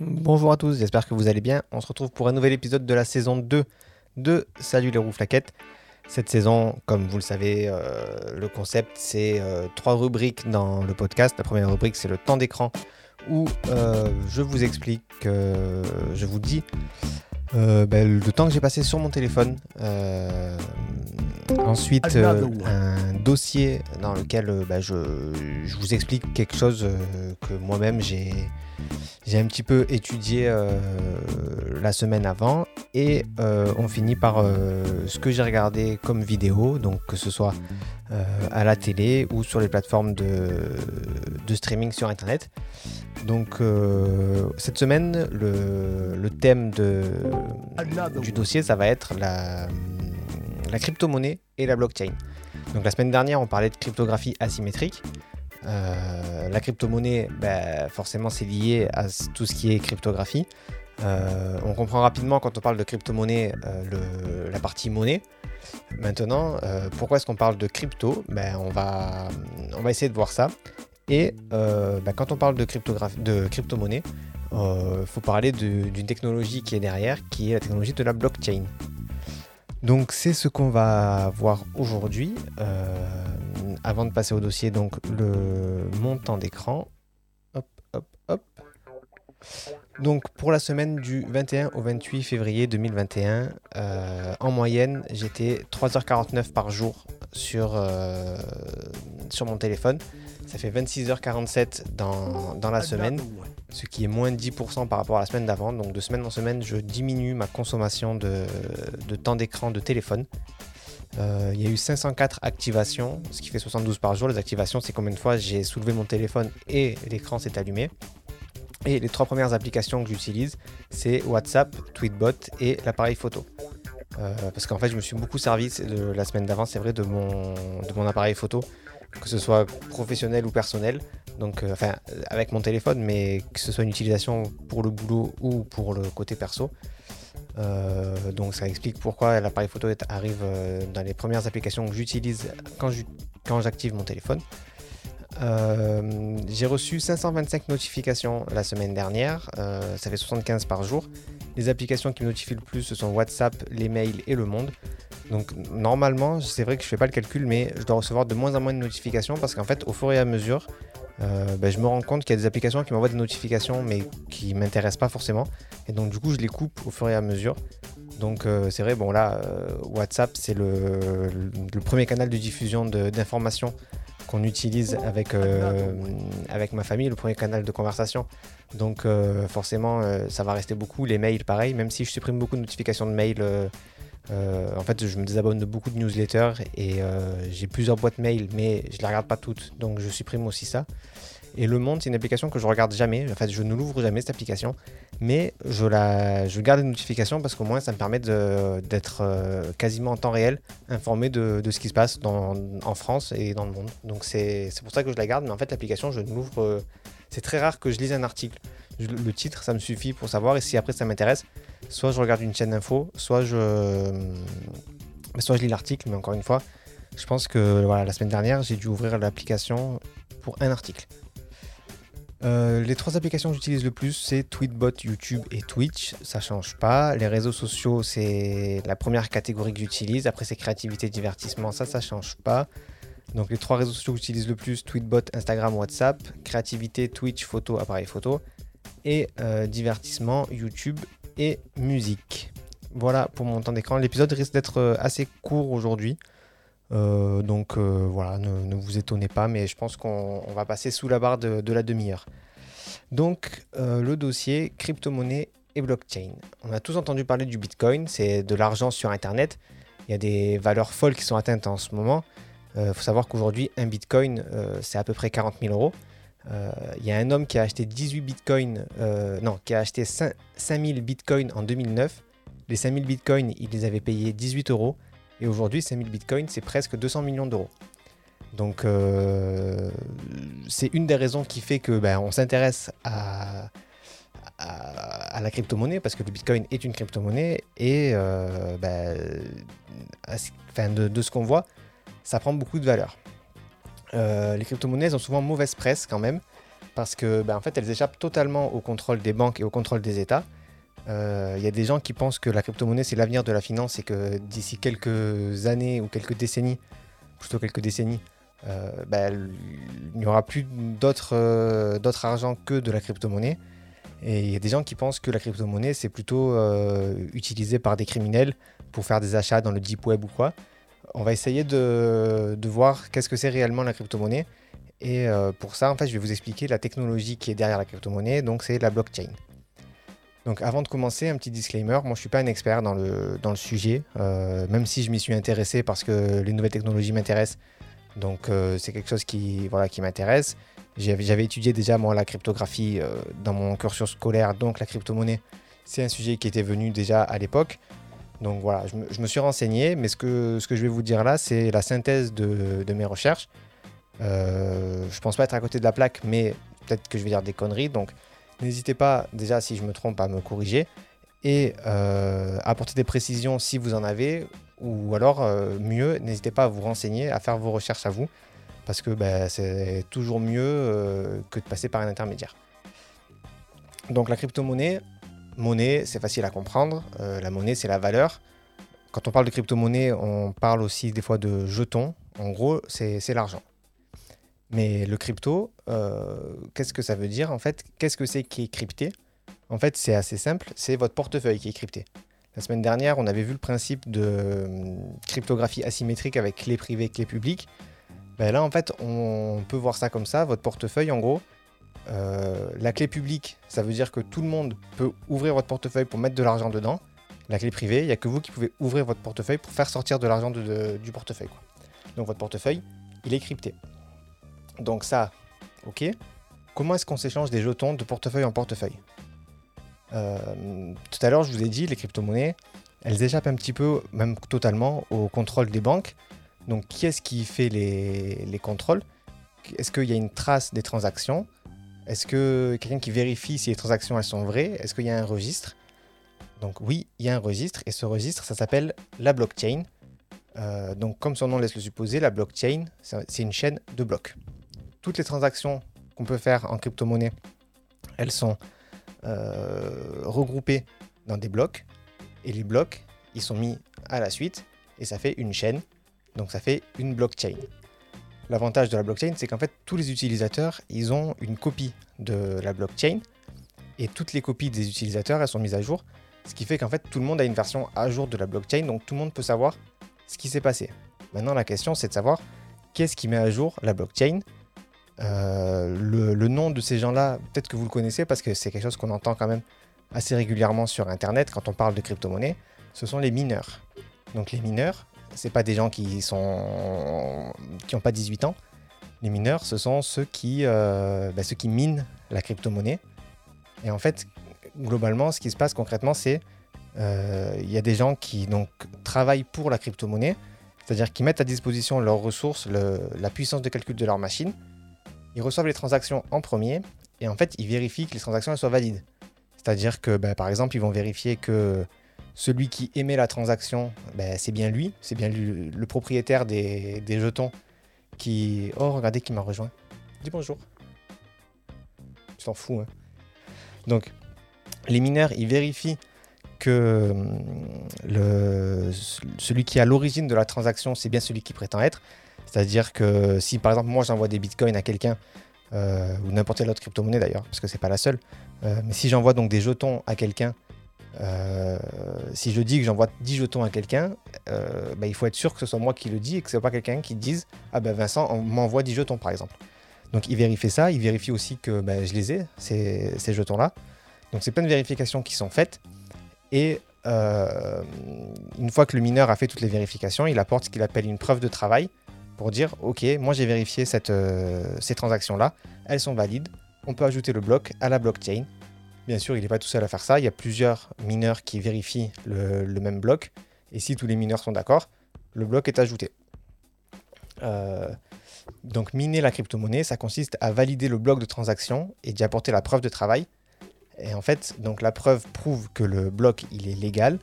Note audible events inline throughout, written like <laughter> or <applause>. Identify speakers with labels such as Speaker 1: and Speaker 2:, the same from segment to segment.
Speaker 1: Bonjour à tous, j'espère que vous allez bien. On se retrouve pour un nouvel épisode de la saison 2 de Salut les roues flaquettes. Cette saison, comme vous le savez, euh, le concept c'est euh, trois rubriques dans le podcast. La première rubrique c'est le temps d'écran où euh, je vous explique, je vous dis ben, le temps que j'ai passé sur mon téléphone. Ensuite, un dossier dans lequel ben, je, je, vous explique quelque chose que moi-même j'ai j'ai un petit peu étudié euh, la semaine avant. Et euh, on finit par euh, ce que j'ai regardé comme vidéo, donc que ce soit à la télé ou sur les plateformes de, streaming sur Internet. Donc cette semaine, le, thème de, du dossier, ça va être la, la crypto-monnaie et la blockchain. Donc la semaine dernière, on parlait de cryptographie asymétrique. Euh, la crypto-monnaie, ben, forcément, c'est lié à tout ce qui est cryptographie. Euh, on comprend rapidement quand on parle de crypto-monnaie euh, la partie monnaie. Maintenant, pourquoi est-ce qu'on parle de crypto? Ben, on, va, essayer de voir ça. Et ben, quand on parle de, de crypto-monnaie, il faut parler d'une technologie qui est derrière, qui est la technologie de la blockchain. Donc c'est ce qu'on va voir aujourd'hui. Euh, avant de passer au dossier, donc le montant d'écran. Hop, hop, hop. Donc pour la semaine du 21 au 28 février 2021, euh, en moyenne, j'étais 3h49 par jour sur, euh, sur mon téléphone. Ça fait 26h47 dans, dans la semaine, ce qui est moins de 10% par rapport à la semaine d'avant. Donc de semaine en semaine, je diminue ma consommation de, de temps d'écran de téléphone. Euh, il y a eu 504 activations, ce qui fait 72 par jour. Les activations, c'est combien de fois j'ai soulevé mon téléphone et l'écran s'est allumé. Et les trois premières applications que j'utilise, c'est WhatsApp, Tweetbot et l'appareil photo. Euh, parce qu'en fait, je me suis beaucoup servi la semaine d'avant, c'est vrai, de de mon appareil photo, que ce soit professionnel ou personnel. Donc, euh, enfin, avec mon téléphone, mais que ce soit une utilisation pour le boulot ou pour le côté perso. Euh, donc ça explique pourquoi l'appareil photo arrive euh, dans les premières applications que j'utilise quand j'active mon téléphone. J'ai reçu 525 notifications la semaine dernière, ça fait 75 par jour. Les applications qui me notifient le plus, ce sont WhatsApp, les mails et le monde. Donc normalement, c'est vrai que je fais pas le calcul, mais je dois recevoir de moins en moins de notifications parce qu'en fait, au fur et à mesure, euh, ben, je me rends compte qu'il y a des applications qui m'envoient des notifications mais qui ne m'intéressent pas forcément. Et donc du coup je les coupe au fur et à mesure. Donc euh, c'est vrai, bon là, euh, WhatsApp c'est le, premier canal de diffusion d'informations qu'on utilise avec, avec ma famille, le premier canal de conversation. Donc forcément ça va rester beaucoup. Les mails pareil, même si je supprime beaucoup de notifications de mails. En fait, je me désabonne de beaucoup de newsletters et j'ai plusieurs boîtes mail, mais je ne les regarde pas toutes, donc je supprime aussi ça. Et Le Monde, c'est une application que je regarde jamais. En fait, je ne l'ouvre jamais cette application, mais je la, je garde les notifications parce qu'au moins ça me permet d'être euh, quasiment en temps réel informé de, ce qui se passe en France et dans le monde. Donc c'est pour ça que je la garde. Mais en fait, l'application, je ne l'ouvre. Euh, c'est très rare que je lise un article. Le titre, ça me suffit pour savoir. Et si après ça m'intéresse, soit je regarde une chaîne d'info, soit je, soit je lis l'article. Mais encore une fois, je pense que la semaine dernière, j'ai dû ouvrir l'application pour un article. Euh, les trois applications que j'utilise le plus, c'est Tweetbot, YouTube et Twitch. Ça change pas. Les réseaux sociaux, c'est la première catégorie que j'utilise. Après, c'est créativité, divertissement. Ça, ça change pas. Donc, les trois réseaux sociaux que j'utilise le plus Tweetbot, Instagram, WhatsApp. Créativité, Twitch, photo, appareil photo. Et euh, divertissement, YouTube et musique. Voilà pour mon temps d'écran. L'épisode risque d'être euh, assez court aujourd'hui. Euh, donc voilà, ne, vous étonnez pas, mais je pense qu'on va passer sous la barre de, la demi-heure. Donc le dossier crypto-monnaie et blockchain. On a tous entendu parler du Bitcoin, c'est de l'argent sur Internet. Il y a des valeurs folles qui sont atteintes en ce moment. Il faut savoir qu'aujourd'hui, un Bitcoin, c'est à peu près 40 000 euros. Il y a un homme qui a acheté 18 Bitcoins, non, qui a acheté 5000 Bitcoins en 2009. Les 5000 Bitcoins, il les avait payés 18 euros. Et aujourd'hui, 5000 bitcoins, c'est presque 200 millions d'euros. Donc, euh, c'est une des raisons qui fait que ben, on s'intéresse à, la crypto-monnaie parce que le bitcoin est une crypto-monnaie et euh, ben, de, ce qu'on voit, ça prend beaucoup de valeur. Euh, les crypto-monnaies ont souvent mauvaise presse quand même parce que ben, en fait, elles échappent totalement au contrôle des banques et au contrôle des États. Il euh, y a des gens qui pensent que la crypto-monnaie c'est l'avenir de la finance et que d'ici quelques années ou quelques décennies, plutôt quelques décennies, euh, ben, il n'y aura plus d'autres argent que de la crypto-monnaie. Et il y a des gens qui pensent que la crypto-monnaie c'est plutôt utilisé par des criminels pour faire des achats dans le deep web ou quoi. On va essayer de, voir qu'est-ce que c'est réellement la crypto-monnaie et euh, pour ça, en fait, je vais vous expliquer la technologie qui est derrière la crypto-monnaie, donc c'est la blockchain. Donc avant de commencer, un petit disclaimer, moi je ne suis pas un expert dans le, dans le sujet, euh, même si je m'y suis intéressé parce que les nouvelles technologies m'intéressent. Donc euh, c'est quelque chose qui, voilà, qui m'intéresse. J'avais étudié déjà moi la cryptographie dans mon cursus scolaire, donc la crypto-monnaie, c'est un sujet qui était venu déjà à l'époque. Donc voilà, je me, suis renseigné, mais ce que, ce que je vais vous dire là, c'est la synthèse de, de mes recherches. Euh, je pense pas être à côté de la plaque, mais peut-être que je vais dire des conneries. Donc n'hésitez pas, déjà si je me trompe, à me corriger et euh, apporter des précisions si vous en avez. Ou alors, euh, mieux, n'hésitez pas à vous renseigner, à faire vos recherches à vous, parce que ben, c'est toujours mieux que de passer par un intermédiaire. Donc la crypto-monnaie, monnaie, c'est facile à comprendre. la monnaie, c'est la valeur. Quand on parle de crypto-monnaie, on parle aussi des fois de jetons. En gros, c'est l'argent. Mais le crypto, euh, qu'est-ce que ça veut dire en fait? Qu'est-ce que c'est qui est crypté? En fait, c'est assez simple, c'est votre portefeuille qui est crypté. La semaine dernière, on avait vu le principe de hum, cryptographie asymétrique avec clé privée, clé publique. Ben là, en fait, on peut voir ça comme ça. Votre portefeuille, en gros, euh, la clé publique, ça veut dire que tout le monde peut ouvrir votre portefeuille pour mettre de l'argent dedans. La clé privée, il n'y a que vous qui pouvez ouvrir votre portefeuille pour faire sortir de l'argent du portefeuille. Donc votre portefeuille, il est crypté. Donc ça, ok. Comment est-ce qu'on s'échange des jetons de portefeuille en portefeuille? Euh, Tout à l'heure, je vous ai dit, les crypto-monnaies, elles échappent un petit peu, même totalement, au contrôle des banques. Donc qui est-ce qui fait les, contrôles? Est-ce qu'il y a une trace des transactions? Est-ce que quelqu'un qui vérifie si les transactions elles sont vraies Est-ce qu'il y a un registre? Donc oui, il y a un registre et ce registre, ça s'appelle la blockchain. Euh, donc comme son nom laisse le supposer, la blockchain, c'est une chaîne de blocs toutes les transactions qu'on peut faire en crypto-monnaie, elles sont euh, regroupées dans des blocs. Et les blocs, ils sont mis à la suite et ça fait une chaîne. Donc ça fait une blockchain. L'avantage de la blockchain, c'est qu'en fait, tous les utilisateurs, ils ont une copie de la blockchain. Et toutes les copies des utilisateurs, elles sont mises à jour. Ce qui fait qu'en fait, tout le monde a une version à jour de la blockchain. Donc tout le monde peut savoir ce qui s'est passé. Maintenant, la question, c'est de savoir qu'est-ce qui met à jour la blockchain euh, le, nom de ces gens-là, peut-être que vous le connaissez parce que c'est quelque chose qu'on entend quand même assez régulièrement sur Internet quand on parle de crypto-monnaie. Ce sont les mineurs. Donc les mineurs, c'est pas des gens qui sont qui n'ont pas 18 ans. Les mineurs, ce sont ceux qui, euh, bah, ceux qui minent la crypto-monnaie. Et en fait, globalement, ce qui se passe concrètement, c'est euh, il y a des gens qui donc travaillent pour la crypto-monnaie, c'est-à-dire qui mettent à disposition leurs ressources, la puissance de calcul de leur machine, ils reçoivent les transactions en premier et en fait, ils vérifient que les transactions soient valides. C'est-à-dire que, bah, par exemple, ils vont vérifier que celui qui émet la transaction, bah, c'est bien lui, c'est bien le propriétaire des, jetons qui... Oh, regardez qui m'a rejoint. Dis bonjour. Tu t'en fous, hein. Donc, les mineurs, ils vérifient que hum, celui qui est à l'origine de la transaction, c'est bien celui qui prétend être. C'est-à-dire que si par exemple moi j'envoie des bitcoins à quelqu'un, euh, ou n'importe quelle autre crypto-monnaie d'ailleurs, parce que c'est pas la seule, euh, mais si j'envoie donc des jetons à quelqu'un, euh, si je dis que j'envoie 10 jetons à quelqu'un, bah, il faut être sûr que ce soit moi qui le dis et que ce soit pas quelqu'un qui dise Ah ben Vincent, on m'envoie 10 jetons par exemple. Donc il vérifie ça, il vérifie aussi que bah, je les ai, ces, jetons-là. Donc c'est plein de vérifications qui sont faites. Et une fois que le mineur a fait toutes les vérifications, il apporte ce qu'il appelle une preuve de travail pour dire ok, moi j'ai vérifié cette, euh, ces transactions-là, elles sont valides, on peut ajouter le bloc à la blockchain. Bien sûr, il n'est pas tout seul à faire ça, il y a plusieurs mineurs qui vérifient le, même bloc, et si tous les mineurs sont d'accord, le bloc est ajouté. Euh, donc miner la crypto-monnaie, ça consiste à valider le bloc de transaction et d'y apporter la preuve de travail. Et en fait, donc la preuve prouve que le bloc il est légal,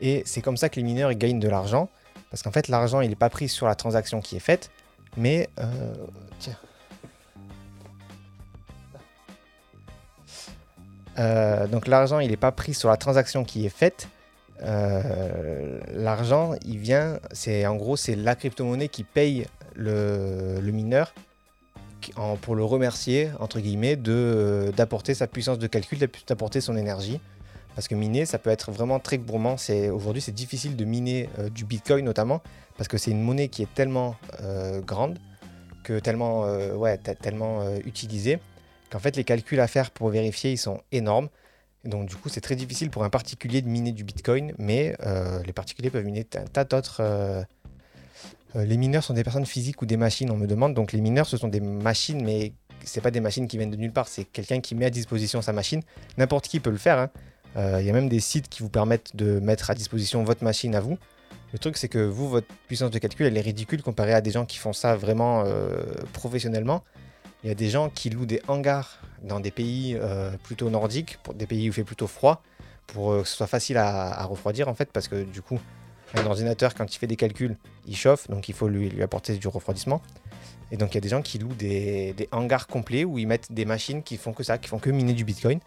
Speaker 1: et c'est comme ça que les mineurs gagnent de l'argent. Parce qu'en fait, l'argent, il n'est pas pris sur la transaction qui est faite, mais... Euh, tiens. Euh, donc l'argent, il n'est pas pris sur la transaction qui est faite. Euh, l'argent, il vient, c'est en gros, c'est la crypto-monnaie qui paye le, mineur pour le remercier, entre guillemets, d'apporter sa puissance de calcul, d'apporter son énergie. Parce que miner, ça peut être vraiment très gourmand. Aujourd'hui, c'est difficile de miner du Bitcoin notamment, parce que c'est une monnaie qui est tellement grande, que tellement, ouais, tellement utilisée, qu'en fait les calculs à faire pour vérifier ils sont énormes. donc du coup c'est très difficile pour un particulier de miner du Bitcoin, mais euh, les particuliers peuvent miner un tas d'autres... Euh, euh, les mineurs sont des personnes physiques ou des machines, on me demande. Donc les mineurs ce sont des machines, mais c'est pas des machines qui viennent de nulle part, c'est quelqu'un qui met à disposition sa machine. N'importe qui peut le faire. Hein. Il y a même des sites qui vous permettent de mettre à disposition votre machine à vous. Le truc, c'est que vous, votre puissance de calcul, elle est ridicule comparée à des gens qui font ça vraiment professionnellement. Il y a des gens qui louent des hangars dans des pays euh, plutôt nordiques, pour des pays où il fait plutôt froid, pour euh, que ce soit facile à, refroidir en fait, parce que du coup, un ordinateur, quand il fait des calculs, il chauffe, donc il faut lui, lui apporter du refroidissement. Et donc il y a des gens qui louent des, hangars complets où ils mettent des machines qui font que ça, qui font que miner du Bitcoin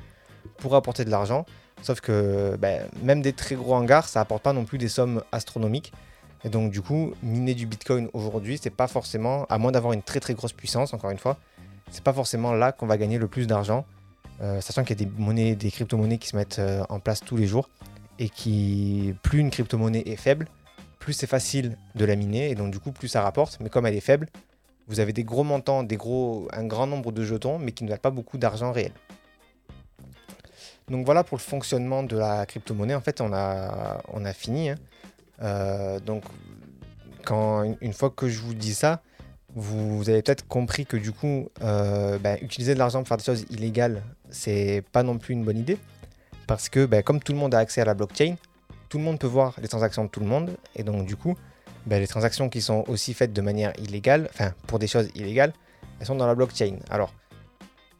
Speaker 1: pour apporter de l'argent. Sauf que ben, même des très gros hangars, ça apporte pas non plus des sommes astronomiques. Et donc du coup, miner du Bitcoin aujourd'hui, c'est pas forcément, à moins d'avoir une très très grosse puissance, encore une fois, c'est pas forcément là qu'on va gagner le plus d'argent, euh, sachant qu'il y a des monnaies, des crypto-monnaies qui se mettent euh, en place tous les jours et qui, plus une crypto-monnaie est faible, plus c'est facile de la miner et donc du coup plus ça rapporte. Mais comme elle est faible, vous avez des gros montants, des gros, un grand nombre de jetons, mais qui ne valent pas beaucoup d'argent réel. Donc voilà pour le fonctionnement de la crypto-monnaie. En fait, on a, on a fini. Hein. Euh, donc, quand, une fois que je vous dis ça, vous, avez peut-être compris que du coup, euh, bah, utiliser de l'argent pour faire des choses illégales, c'est pas non plus une bonne idée. Parce que bah, comme tout le monde a accès à la blockchain, tout le monde peut voir les transactions de tout le monde. Et donc du coup, bah, les transactions qui sont aussi faites de manière illégale, enfin pour des choses illégales, elles sont dans la blockchain. Alors,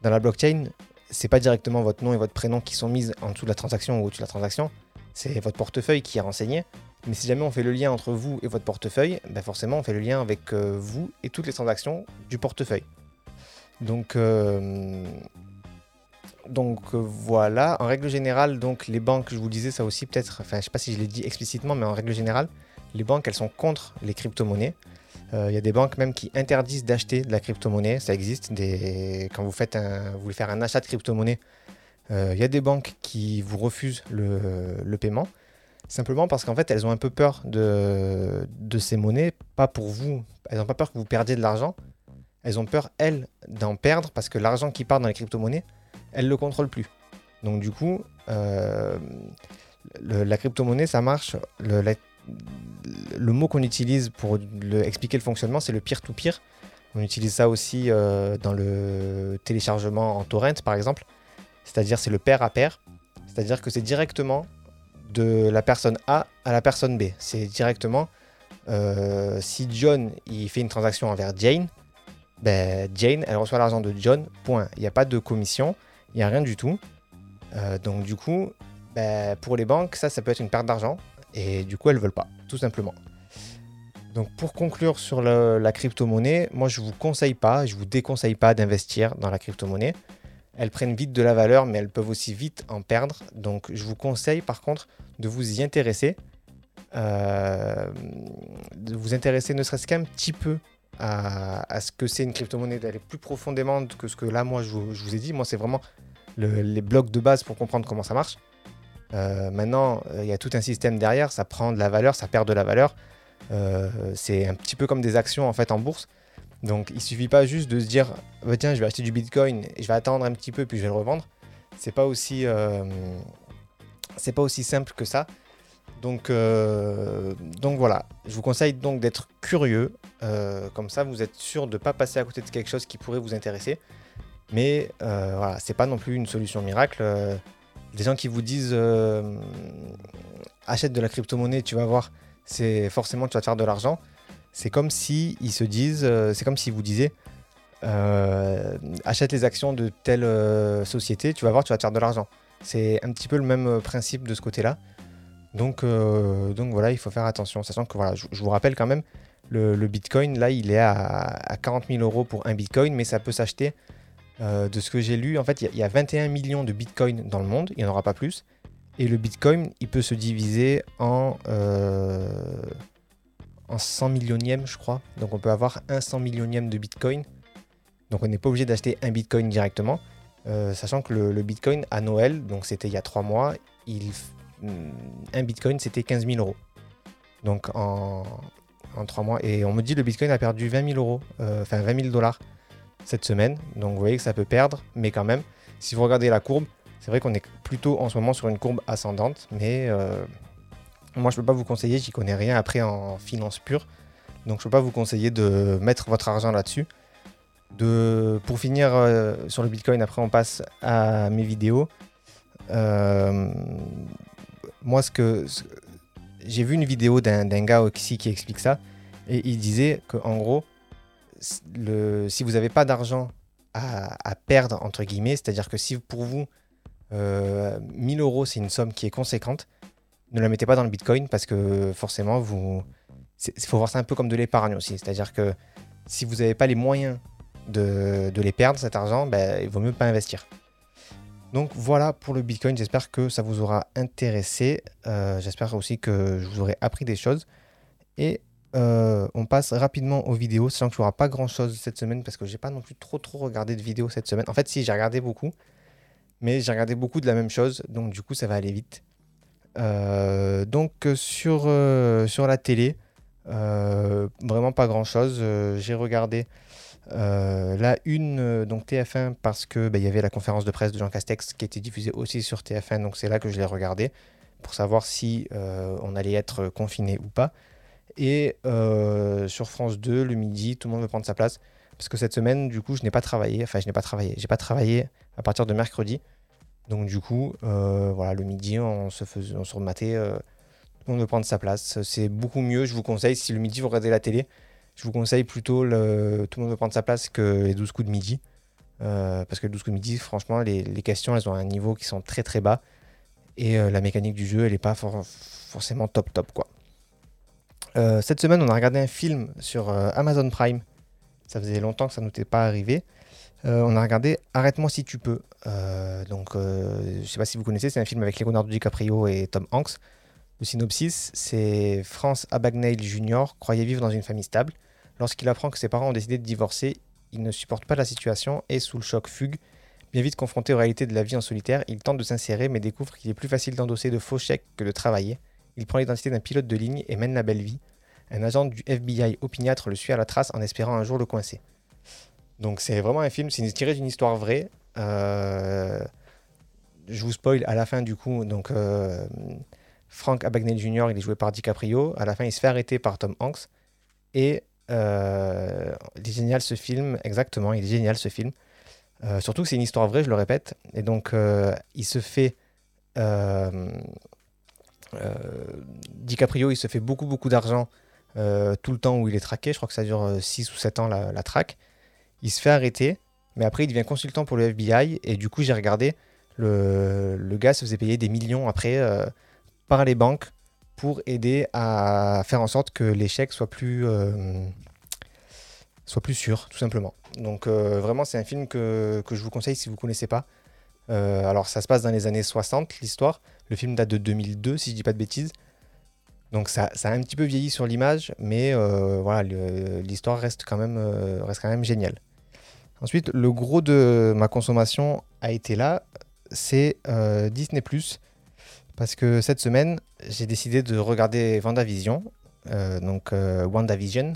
Speaker 1: dans la blockchain, c'est pas directement votre nom et votre prénom qui sont mises en dessous de la transaction ou au-dessus de la transaction, c'est votre portefeuille qui est renseigné. Mais si jamais on fait le lien entre vous et votre portefeuille, ben forcément on fait le lien avec euh, vous et toutes les transactions du portefeuille. Donc, euh, donc euh, voilà, en règle générale, donc les banques, je vous disais ça aussi peut-être, enfin je sais pas si je l'ai dit explicitement, mais en règle générale, les banques elles sont contre les crypto-monnaies. Il y a des banques même qui interdisent d'acheter de la crypto-monnaie, ça existe. Des... Quand vous, faites un... vous voulez faire un achat de crypto-monnaie, il y a des banques qui vous refusent le, le paiement. Simplement parce qu'en fait, elles ont un peu peur de, de ces monnaies, pas pour vous. Elles n'ont pas peur que vous perdiez de l'argent. Elles ont peur, elles, d'en perdre parce que l'argent qui part dans les crypto-monnaies, elles ne le contrôlent plus. Donc du coup, euh, la crypto-monnaie, ça marche. Le, le mot qu'on utilise pour expliquer le fonctionnement, c'est le peer-to-peer. On utilise ça aussi euh, dans le téléchargement en torrent, par exemple. C'est-à-dire, c'est le pair à pair. C'est-à-dire que c'est directement de la personne A à la personne B. C'est directement, euh, si John il fait une transaction envers Jane, ben, Jane, elle reçoit l'argent de John, point. Il n'y a pas de commission, il n'y a rien du tout. Euh, donc du coup, ben, pour les banques, ça, ça peut être une perte d'argent. Et du coup, elles veulent pas, tout simplement. Donc pour conclure sur la crypto-monnaie, moi je vous conseille pas, je vous déconseille pas d'investir dans la crypto-monnaie. Elles prennent vite de la valeur, mais elles peuvent aussi vite en perdre. Donc je vous conseille par contre de vous y intéresser. Euh, de vous intéresser ne serait-ce qu'un petit peu à, ce que c'est une crypto-monnaie, d'aller plus profondément que ce que là moi je vous, ai dit. Moi c'est vraiment les blocs de base pour comprendre comment ça marche. Euh, maintenant, il y a tout un système derrière, ça prend de la valeur, ça perd de la valeur. Euh, c'est un petit peu comme des actions en fait en bourse. Donc il suffit pas juste de se dire bah, tiens je vais acheter du bitcoin et je vais attendre un petit peu puis je vais le revendre. C'est pas aussi euh, pas aussi simple que ça. Donc, euh, donc voilà, je vous conseille donc d'être curieux, euh, comme ça vous êtes sûr de ne pas passer à côté de quelque chose qui pourrait vous intéresser. Mais voilà, c'est pas non plus une solution miracle. des gens qui vous disent achète de la crypto-monnaie, tu vas voir, c'est forcément tu vas te faire de l'argent c'est comme si ils se disent, euh, c'est comme si vous disiez, euh, achète les actions de telle euh, société, tu vas voir, tu vas te faire de l'argent. C'est un petit peu le même principe de ce côté-là. Donc, donc voilà, il faut faire attention, sachant que voilà, je, vous rappelle quand même, le, Bitcoin, là, il est à, 40 000 euros pour un Bitcoin, mais ça peut s'acheter de ce que j'ai lu, en fait, il y, a 21 millions de bitcoins dans le monde, il n'y en aura pas plus. Et le bitcoin, il peut se diviser en, en 100 millionièmes, je crois. Donc on peut avoir un 100 millionième de bitcoin. Donc on n'est pas obligé d'acheter un bitcoin directement. Euh, sachant que le, bitcoin à Noël, donc c'était il y a 3 mois, il, mm, un bitcoin c'était 15 000 euros. Donc en, en 3 mois. Et on me dit le bitcoin a perdu 20 000 euros, enfin 20 000 dollars cette semaine. Donc vous voyez que ça peut perdre, mais quand même, si vous regardez la courbe, c'est vrai qu'on est plutôt en ce moment sur une courbe ascendante, mais euh, moi je peux pas vous conseiller, j'y connais rien après en finance pure, donc je peux pas vous conseiller de mettre votre argent là-dessus. De, pour finir euh, sur le Bitcoin, après on passe à mes vidéos. Euh, moi, ce que, j'ai vu une vidéo d'un gars aussi qui explique ça, et il disait qu'en gros, si vous n'avez pas d'argent à, perdre, entre guillemets, c'est-à-dire que si pour vous, 1000 euh, euros, c'est une somme qui est conséquente, ne la mettez pas dans le Bitcoin parce que forcément, vous, il faut voir ça un peu comme de l'épargne aussi. C'est-à-dire que si vous n'avez pas les moyens de, les perdre, cet argent, ben, il vaut mieux pas investir. Donc voilà pour le Bitcoin, j'espère que ça vous aura intéressé. Euh, j'espère aussi que je vous aurai appris des choses. Et euh, on passe rapidement aux vidéos, sachant qu'il n'y aura pas grand chose cette semaine parce que j'ai pas non plus trop trop regardé de vidéos cette semaine. En fait, si j'ai regardé beaucoup, mais j'ai regardé beaucoup de la même chose, donc du coup ça va aller vite. Euh, donc sur, euh, sur la télé, vraiment pas grand chose. j'ai regardé la une, donc TF1, parce que bah, il y avait la conférence de presse de Jean Castex qui était diffusée aussi sur TF1, donc c'est là que je l'ai regardé pour savoir si on allait être confiné ou pas. Et euh, sur France 2, le midi, tout le monde veut prendre sa place. Parce que cette semaine, du coup, je n'ai pas travaillé. Enfin, je n'ai pas travaillé. J'ai pas travaillé à partir de mercredi. Donc, du coup, euh, voilà, le midi, on se, faisait, on se rematait. Euh, tout le monde veut prendre sa place. C'est beaucoup mieux. Je vous conseille, si le midi vous regardez la télé, je vous conseille plutôt le, tout le monde veut prendre sa place que les 12 coups de midi. parce que les 12 coups de midi, franchement, les, questions, elles ont un niveau qui sont très très bas. Et la mécanique du jeu, elle n'est pas forcément top top, quoi. Euh, cette semaine, on a regardé un film sur euh, Amazon Prime. Ça faisait longtemps que ça ne nous était pas arrivé. Euh, on a regardé Arrête-moi si tu peux. donc, je ne sais pas si vous connaissez, c'est un film avec Leonardo DiCaprio et Tom Hanks. Le synopsis, c'est France Abagnale Jr. croyait vivre dans une famille stable. Lorsqu'il apprend que ses parents ont décidé de divorcer, il ne supporte pas la situation et, sous le choc fugue, bien vite confronté aux réalités de la vie en solitaire, il tente de s'insérer mais découvre qu'il est plus facile d'endosser de faux chèques que de travailler. Il prend l'identité d'un pilote de ligne et mène la belle vie. Un agent du FBI opiniâtre le suit à la trace en espérant un jour le coincer. Donc c'est vraiment un film, c'est tiré d'une histoire vraie. Euh, je vous spoil à la fin du coup. Donc euh, Frank Abagnale Jr. il est joué par DiCaprio. À la fin il se fait arrêter par Tom Hanks. Et euh, il est génial ce film, exactement, il est génial ce film. surtout que c'est une histoire vraie, je le répète. Et donc il se fait DiCaprio, il se fait beaucoup, beaucoup d'argent tout le temps où il est traqué. Je crois que ça dure 6 euh, ou 7 ans la, traque. Il se fait arrêter, mais après il devient consultant pour le FBI. Et du coup, j'ai regardé, le, le, gars se faisait payer des millions après par les banques pour aider à faire en sorte que l'échec soit plus, sûr, tout simplement. Donc vraiment, c'est un film que, je vous conseille si vous ne connaissez pas. alors ça se passe dans les années 60, l'histoire. Le film date de 2002, si je dis pas de bêtises. Donc ça, a un petit peu vieilli sur l'image, mais euh, voilà, l'histoire euh, reste quand même géniale. Ensuite, le gros de ma consommation a été là, c'est euh, Disney ⁇ parce que cette semaine, j'ai décidé de regarder WandaVision, donc WandaVision.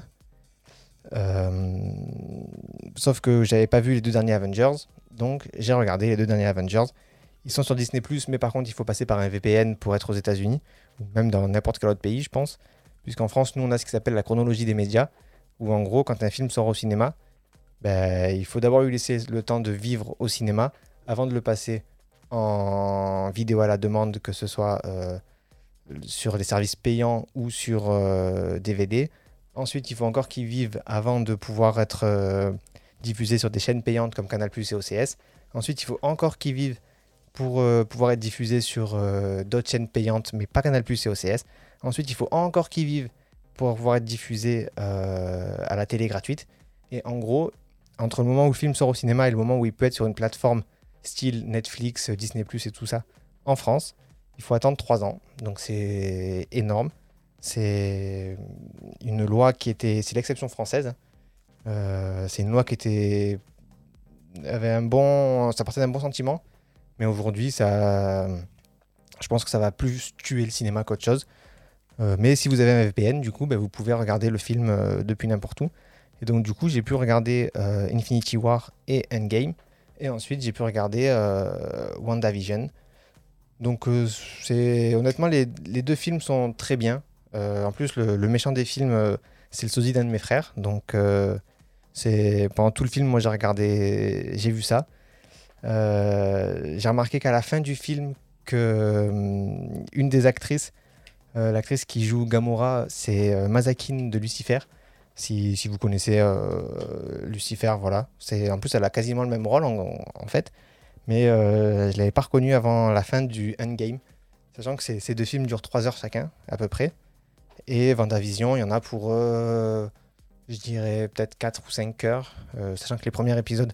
Speaker 1: sauf que j'avais pas vu les deux derniers Avengers, donc j'ai regardé les deux derniers Avengers. Ils sont sur Disney ⁇ mais par contre, il faut passer par un VPN pour être aux États-Unis, ou même dans n'importe quel autre pays, je pense. Puisqu'en France, nous, on a ce qui s'appelle la chronologie des médias, où en gros, quand un film sort au cinéma, ben, il faut d'abord lui laisser le temps de vivre au cinéma avant de le passer en vidéo à la demande, que ce soit euh, sur des services payants ou sur DVD. Euh, Ensuite, il faut encore qu'il vive avant de pouvoir être euh, diffusé sur des chaînes payantes comme Canal et OCS. Ensuite, il faut encore qu'il vive pour euh, pouvoir être diffusé sur d'autres chaînes payantes, mais pas Canal et OCS. Ensuite, il faut encore qu'ils vivent pour pouvoir être diffusé euh, à la télé gratuite. Et en gros, entre le moment où le film sort au cinéma et le moment où il peut être sur une plateforme style Netflix, Disney ⁇ et tout ça, en France, il faut attendre trois ans. Donc c'est énorme. C'est une loi qui était... C'est l'exception française. Euh, c'est une loi qui était... avait un bon... Ça partait d'un bon sentiment. Mais aujourd'hui, ça... Je pense que ça va plus tuer le cinéma qu'autre chose. Euh, mais si vous avez un VPN, du coup, bah, vous pouvez regarder le film euh, depuis n'importe où. Et donc, du coup, j'ai pu regarder Infinity War et Endgame. Et ensuite, j'ai pu regarder WandaVision. Donc, c'est honnêtement, les, deux films sont très bien. en plus, le, méchant des films, c'est le sosie d'un de mes frères. Donc, c'est pendant tout le film, moi, j'ai regardé, j'ai vu ça. j'ai remarqué qu'à la fin du film, que une des actrices euh, l'actrice qui joue Gamora, c'est euh, Mazakin de Lucifer. Si, vous connaissez euh, Lucifer, voilà. En plus elle a quasiment le même rôle en, fait, mais je l'avais pas reconnue avant la fin du Endgame, sachant que ces deux films durent 3 heures chacun à peu près. Et Vendavision, il y en a pour, je dirais peut-être 4 ou 5 heures, sachant que les premiers épisodes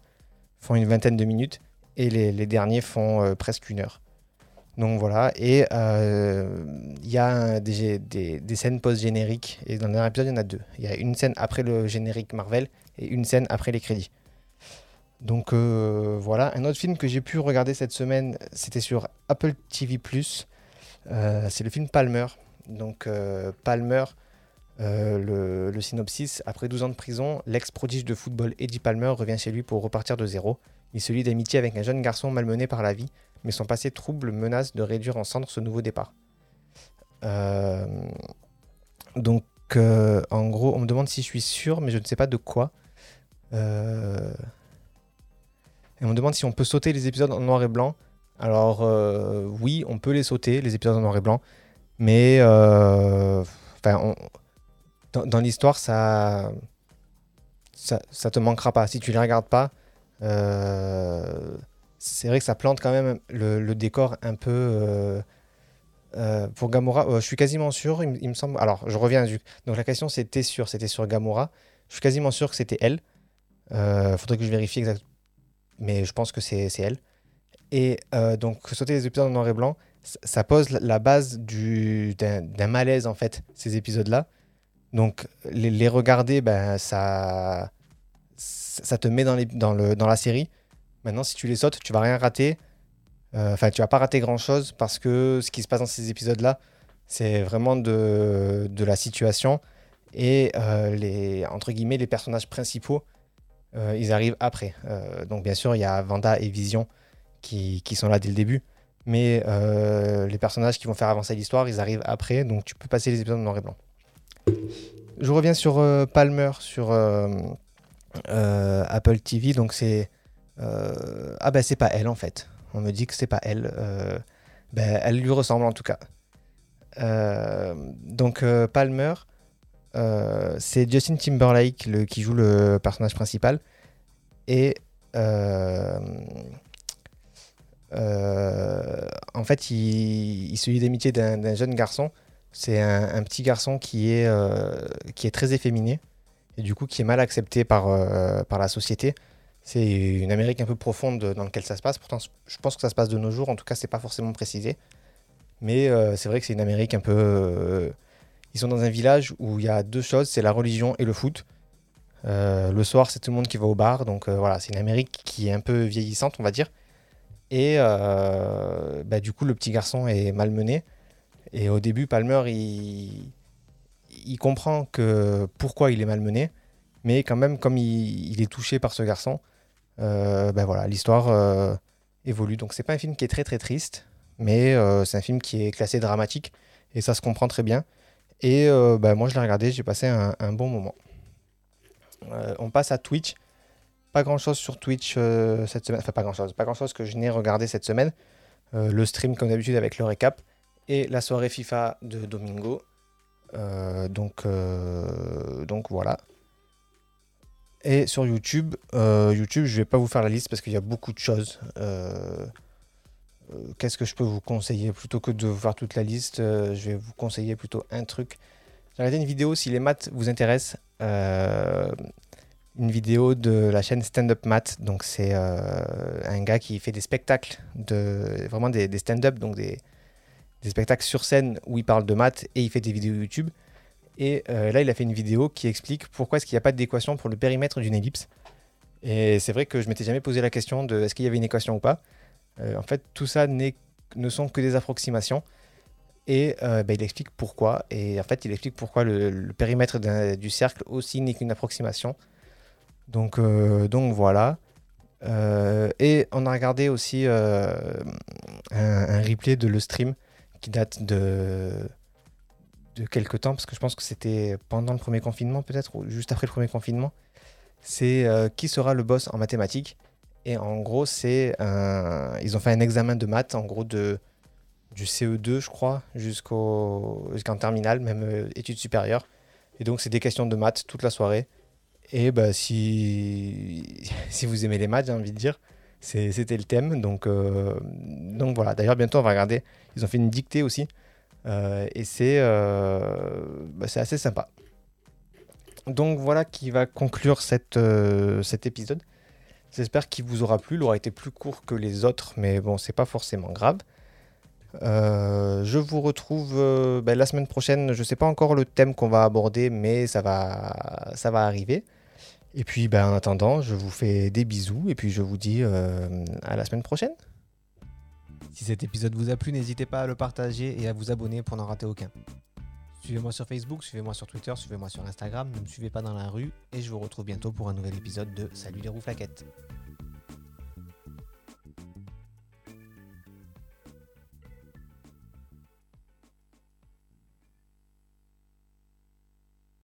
Speaker 1: font une vingtaine de minutes et les derniers font presque une heure. Donc voilà, et euh, il y a des, scènes post-génériques, et dans le dernier épisode, il y en a deux. Il y a une scène après le générique Marvel et une scène après les crédits. Donc euh, voilà, un autre film que j'ai pu regarder cette semaine, c'était sur Apple TV ⁇ euh, c'est le film Palmer. Donc Palmer, le, le, synopsis, après 12 ans de prison, l'ex-prodige de football Eddie Palmer revient chez lui pour repartir de zéro. Il se lie d'amitié avec un jeune garçon malmené par la vie mais son passé trouble menace de réduire en cendres ce nouveau départ. Euh, donc, euh, en gros, on me demande si je suis sûr, mais je ne sais pas de quoi. Euh, et on me demande si on peut sauter les épisodes en noir et blanc. Alors, oui, on peut les sauter, les épisodes en noir et blanc, mais dans, l'histoire, ça, ça, ça, te manquera pas. Si tu les regardes pas, c'est vrai que ça plante quand même le, décor un peu. Euh, euh, pour Gamora, euh, je suis quasiment sûr, il, me semble. Alors, je reviens. Donc, la question c'était sûr, c'était sur Gamora. Je suis quasiment sûr que c'était elle. Faudrait que je vérifie exactement. Mais je pense que c'est elle. Et donc, sauter les épisodes en noir et blanc, ça pose la base d'un malaise, en fait, ces épisodes-là. Donc, les, regarder, ben, ça, ça te met dans, les, dans, le, dans la série. Maintenant, si tu les sautes, tu vas rien rater. Euh, enfin, tu vas pas rater grand chose parce que ce qui se passe dans ces épisodes-là, c'est vraiment de, de, la situation. Et euh, les, entre guillemets, les personnages principaux, euh, ils arrivent après. donc, bien sûr, il y a Vanda et Vision qui, qui, sont là dès le début. Mais les personnages qui vont faire avancer l'histoire, ils arrivent après. Donc, tu peux passer les épisodes en noir et blanc. Je reviens sur Palmer, sur Apple TV. Donc, c'est euh, ah ben c'est pas elle en fait. On me dit que c'est pas elle. Ben, elle lui ressemble en tout cas. Euh, donc Palmer, c'est Justin Timberlake le, qui joue le personnage principal. Et en fait, il, se lie d'amitié d'un jeune garçon. C'est un, petit garçon qui est, qui est très efféminé et du coup qui est mal accepté par, par la société. C'est une Amérique un peu profonde dans laquelle ça se passe. Pourtant, je pense que ça se passe de nos jours. En tout cas, c'est pas forcément précisé. Mais euh, c'est vrai que c'est une Amérique un peu. Euh, ils sont dans un village où il y a deux choses c'est la religion et le foot. Euh, le soir, c'est tout le monde qui va au bar. Donc voilà, c'est une Amérique qui est un peu vieillissante, on va dire. Et bah, du coup, le petit garçon est malmené. Et au début, Palmer, il, comprend que pourquoi il est malmené. Mais quand même, comme il est touché par ce garçon, ben voilà, l'histoire euh, évolue. Donc c'est pas un film qui est très très triste, mais euh, c'est un film qui est classé dramatique et ça se comprend très bien. Et ben moi je l'ai regardé, j'ai passé un, bon moment. on passe à Twitch. Pas grand chose sur Twitch cette semaine, enfin pas grand chose, pas grand chose que je n'ai regardé cette semaine. le stream comme d'habitude avec le récap et la soirée FIFA de Domingo. donc, donc voilà. Et sur YouTube, euh, YouTube, je vais pas vous faire la liste parce qu'il y a beaucoup de choses. Euh, euh, qu'est-ce que je peux vous conseiller Plutôt que de vous faire toute la liste, je vais vous conseiller plutôt un truc. J'ai regardé une vidéo, si les maths vous intéressent, une vidéo de la chaîne Stand Up Matt. Donc c'est un gars qui fait des spectacles, de, vraiment des, stand-up, donc des spectacles sur scène où il parle de maths et il fait des vidéos YouTube. Et là, il a fait une vidéo qui explique pourquoi est-ce qu'il n'y a pas d'équation pour le périmètre d'une ellipse. Et c'est vrai que je m'étais jamais posé la question de est-ce qu'il y avait une équation ou pas. en fait, tout ça ne sont que des approximations. Et euh, bah, il explique pourquoi. Et en fait, il explique pourquoi le, périmètre du cercle aussi n'est qu'une approximation. Donc, euh, voilà. Euh, et on a regardé aussi un, replay de le stream qui date de, de quelques temps, parce que je pense que c'était pendant le premier confinement, peut-être, ou juste après le premier confinement. C'est qui sera le boss en mathématiques. Et en gros, c'est ils ont fait un examen de maths, en gros, de du CE2, je crois, jusqu'au, jusqu'en terminale, même euh, études supérieures. Et donc, c'est des questions de maths toute la soirée. Et bah, si, <laughs> si vous aimez les maths, j'ai envie de dire, c'était le thème. Donc, euh, donc voilà. D'ailleurs, bientôt, on va regarder. Ils ont fait une dictée aussi. Euh, et c'est, bah, c'est assez sympa. Donc voilà qui va conclure cette, cet épisode. J'espère qu'il vous aura plu. Il aura été plus court que les autres, mais bon, c'est pas forcément grave. Euh, je vous retrouve euh, ben, la semaine prochaine. Je ne sais pas encore le thème qu'on va aborder, mais ça va, arriver. Et puis ben, en attendant, je vous fais des bisous et puis je vous dis euh, à la semaine prochaine. Si cet épisode vous a plu, n'hésitez pas à le partager et à vous abonner pour n'en rater aucun. Suivez-moi sur Facebook, suivez-moi sur Twitter, suivez-moi sur Instagram, ne me suivez pas dans la rue et je vous retrouve bientôt pour un nouvel épisode de Salut les roues flaquettes.